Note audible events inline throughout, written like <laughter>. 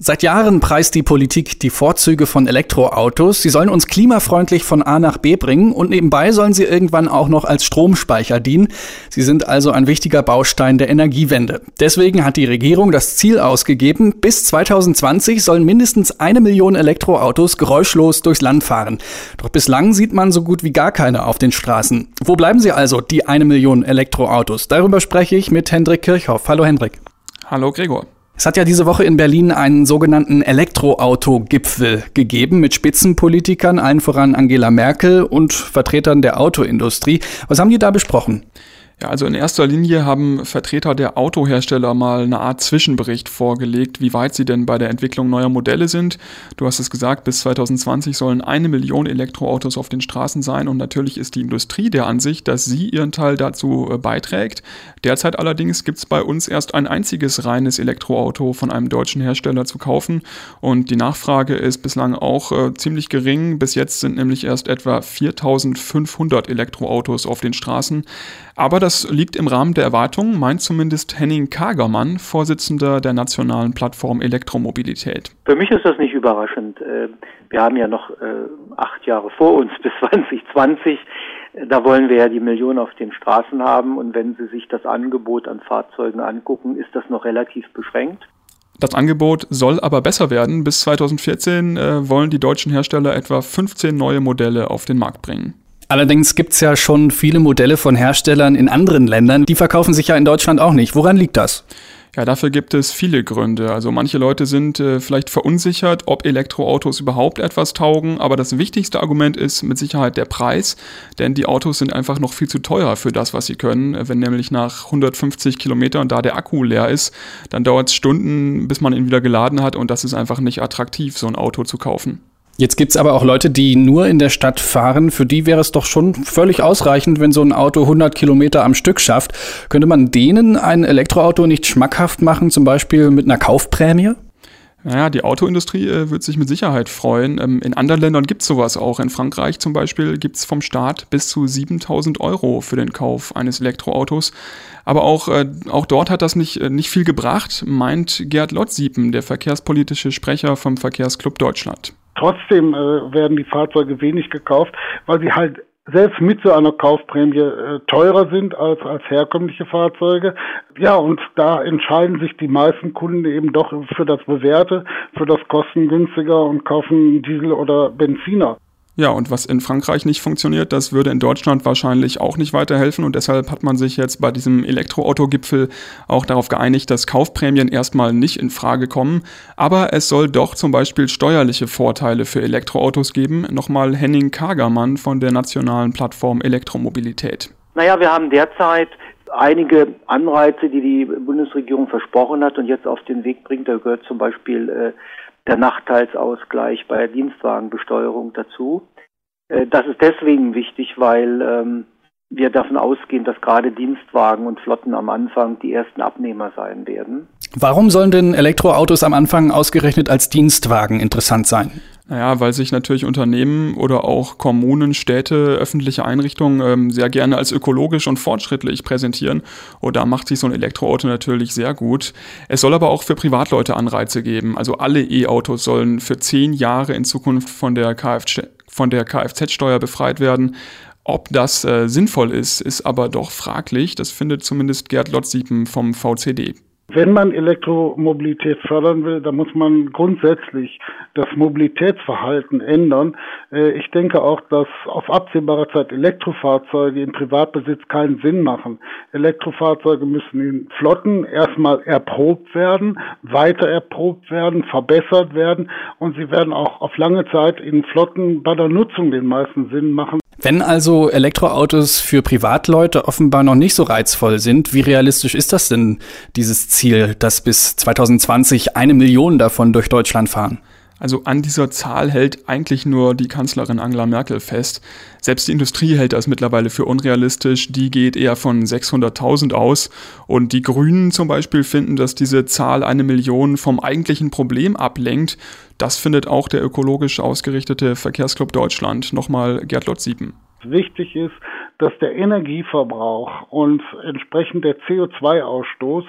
Seit Jahren preist die Politik die Vorzüge von Elektroautos. Sie sollen uns klimafreundlich von A nach B bringen und nebenbei sollen sie irgendwann auch noch als Stromspeicher dienen. Sie sind also ein wichtiger Baustein der Energiewende. Deswegen hat die Regierung das Ziel ausgegeben, bis 2020 sollen mindestens eine Million Elektroautos geräuschlos durchs Land fahren. Doch bislang sieht man so gut wie gar keine auf den Straßen. Wo bleiben sie also, die eine Million Elektroautos? Darüber spreche ich mit Hendrik Kirchhoff. Hallo Hendrik. Hallo Gregor. Es hat ja diese Woche in Berlin einen sogenannten Elektroauto-Gipfel gegeben mit Spitzenpolitikern, allen voran Angela Merkel und Vertretern der Autoindustrie. Was haben die da besprochen? Ja, also in erster Linie haben Vertreter der Autohersteller mal eine Art Zwischenbericht vorgelegt, wie weit sie denn bei der Entwicklung neuer Modelle sind. Du hast es gesagt, bis 2020 sollen eine Million Elektroautos auf den Straßen sein und natürlich ist die Industrie der Ansicht, dass sie ihren Teil dazu äh, beiträgt. Derzeit allerdings gibt es bei uns erst ein einziges reines Elektroauto von einem deutschen Hersteller zu kaufen und die Nachfrage ist bislang auch äh, ziemlich gering. Bis jetzt sind nämlich erst etwa 4500 Elektroautos auf den Straßen. Aber das liegt im Rahmen der Erwartungen, meint zumindest Henning Kagermann, Vorsitzender der nationalen Plattform Elektromobilität. Für mich ist das nicht überraschend. Äh, wir haben ja noch äh, acht Jahre vor uns <laughs> bis 2020. Da wollen wir ja die Millionen auf den Straßen haben. Und wenn Sie sich das Angebot an Fahrzeugen angucken, ist das noch relativ beschränkt. Das Angebot soll aber besser werden. Bis 2014 äh, wollen die deutschen Hersteller etwa 15 neue Modelle auf den Markt bringen. Allerdings gibt's ja schon viele Modelle von Herstellern in anderen Ländern. Die verkaufen sich ja in Deutschland auch nicht. Woran liegt das? Ja, dafür gibt es viele Gründe. Also manche Leute sind äh, vielleicht verunsichert, ob Elektroautos überhaupt etwas taugen, aber das wichtigste Argument ist mit Sicherheit der Preis, denn die Autos sind einfach noch viel zu teuer für das, was sie können. Wenn nämlich nach 150 Kilometern da der Akku leer ist, dann dauert es Stunden, bis man ihn wieder geladen hat und das ist einfach nicht attraktiv, so ein Auto zu kaufen. Jetzt gibt's aber auch Leute, die nur in der Stadt fahren. Für die wäre es doch schon völlig ausreichend, wenn so ein Auto 100 Kilometer am Stück schafft. Könnte man denen ein Elektroauto nicht schmackhaft machen, zum Beispiel mit einer Kaufprämie? Naja, die Autoindustrie äh, wird sich mit Sicherheit freuen. Ähm, in anderen Ländern gibt es sowas auch. In Frankreich zum Beispiel gibt es vom Staat bis zu 7000 Euro für den Kauf eines Elektroautos. Aber auch, äh, auch dort hat das nicht, äh, nicht viel gebracht, meint Gerd Lottsiepen, der verkehrspolitische Sprecher vom Verkehrsclub Deutschland. Trotzdem äh, werden die Fahrzeuge wenig gekauft, weil sie halt selbst mit so einer Kaufprämie äh, teurer sind als, als herkömmliche Fahrzeuge. Ja, und da entscheiden sich die meisten Kunden eben doch für das Bewährte, für das kostengünstiger und kaufen Diesel oder Benziner. Ja, und was in Frankreich nicht funktioniert, das würde in Deutschland wahrscheinlich auch nicht weiterhelfen. Und deshalb hat man sich jetzt bei diesem Elektroauto-Gipfel auch darauf geeinigt, dass Kaufprämien erstmal nicht in Frage kommen. Aber es soll doch zum Beispiel steuerliche Vorteile für Elektroautos geben. Nochmal Henning Kagermann von der nationalen Plattform Elektromobilität. Naja, wir haben derzeit einige Anreize, die die Bundesregierung versprochen hat und jetzt auf den Weg bringt. Da gehört zum Beispiel äh, der Nachteilsausgleich bei der Dienstwagenbesteuerung dazu. Äh, das ist deswegen wichtig, weil ähm, wir davon ausgehen, dass gerade Dienstwagen und Flotten am Anfang die ersten Abnehmer sein werden. Warum sollen denn Elektroautos am Anfang ausgerechnet als Dienstwagen interessant sein? Naja, weil sich natürlich Unternehmen oder auch Kommunen, Städte, öffentliche Einrichtungen ähm, sehr gerne als ökologisch und fortschrittlich präsentieren. Und da macht sich so ein Elektroauto natürlich sehr gut. Es soll aber auch für Privatleute Anreize geben. Also alle E-Autos sollen für zehn Jahre in Zukunft von der, Kfz, von der Kfz-Steuer befreit werden. Ob das äh, sinnvoll ist, ist aber doch fraglich. Das findet zumindest Gerd Lottsiepen vom VCD. Wenn man Elektromobilität fördern will, dann muss man grundsätzlich das Mobilitätsverhalten ändern. Äh, ich denke auch, dass auf absehbare Zeit Elektrofahrzeuge im Privatbesitz keinen Sinn machen. Elektrofahrzeuge müssen in Flotten erstmal erprobt werden, weiter erprobt werden, verbessert werden und sie werden auch auf lange Zeit in Flotten bei der Nutzung den meisten Sinn machen. Wenn also Elektroautos für Privatleute offenbar noch nicht so reizvoll sind, wie realistisch ist das denn, dieses Ziel, dass bis 2020 eine Million davon durch Deutschland fahren? Also an dieser Zahl hält eigentlich nur die Kanzlerin Angela Merkel fest. Selbst die Industrie hält das mittlerweile für unrealistisch. Die geht eher von 600.000 aus. Und die Grünen zum Beispiel finden, dass diese Zahl eine Million vom eigentlichen Problem ablenkt. Das findet auch der ökologisch ausgerichtete Verkehrsclub Deutschland. Nochmal Gerd Lotz-Siepen. Wichtig ist, dass der Energieverbrauch und entsprechend der CO2-Ausstoß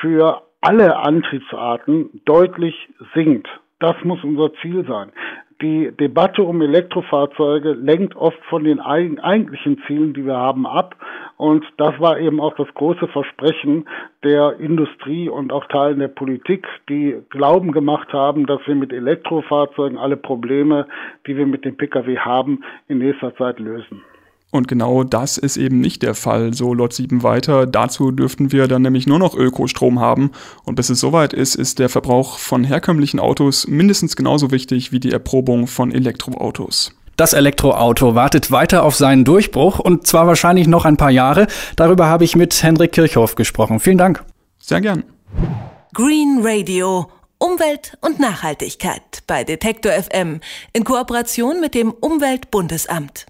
für alle Antriebsarten deutlich sinkt. Das muss unser Ziel sein die Debatte um Elektrofahrzeuge lenkt oft von den eigentlichen Zielen, die wir haben, ab. Und das war eben auch das große Versprechen der Industrie und auch Teilen der Politik, die Glauben gemacht haben, dass wir mit Elektrofahrzeugen alle Probleme, die wir mit dem Pkw haben, in nächster Zeit lösen. Und genau das ist eben nicht der Fall, so Lot 7 weiter. Dazu dürften wir dann nämlich nur noch Ökostrom haben. Und bis es soweit ist, ist der Verbrauch von herkömmlichen Autos mindestens genauso wichtig wie die Erprobung von Elektroautos. Das Elektroauto wartet weiter auf seinen Durchbruch und zwar wahrscheinlich noch ein paar Jahre. Darüber habe ich mit Hendrik Kirchhoff gesprochen. Vielen Dank. Sehr gern. Green Radio. Umwelt und Nachhaltigkeit bei Detektor FM in Kooperation mit dem Umweltbundesamt.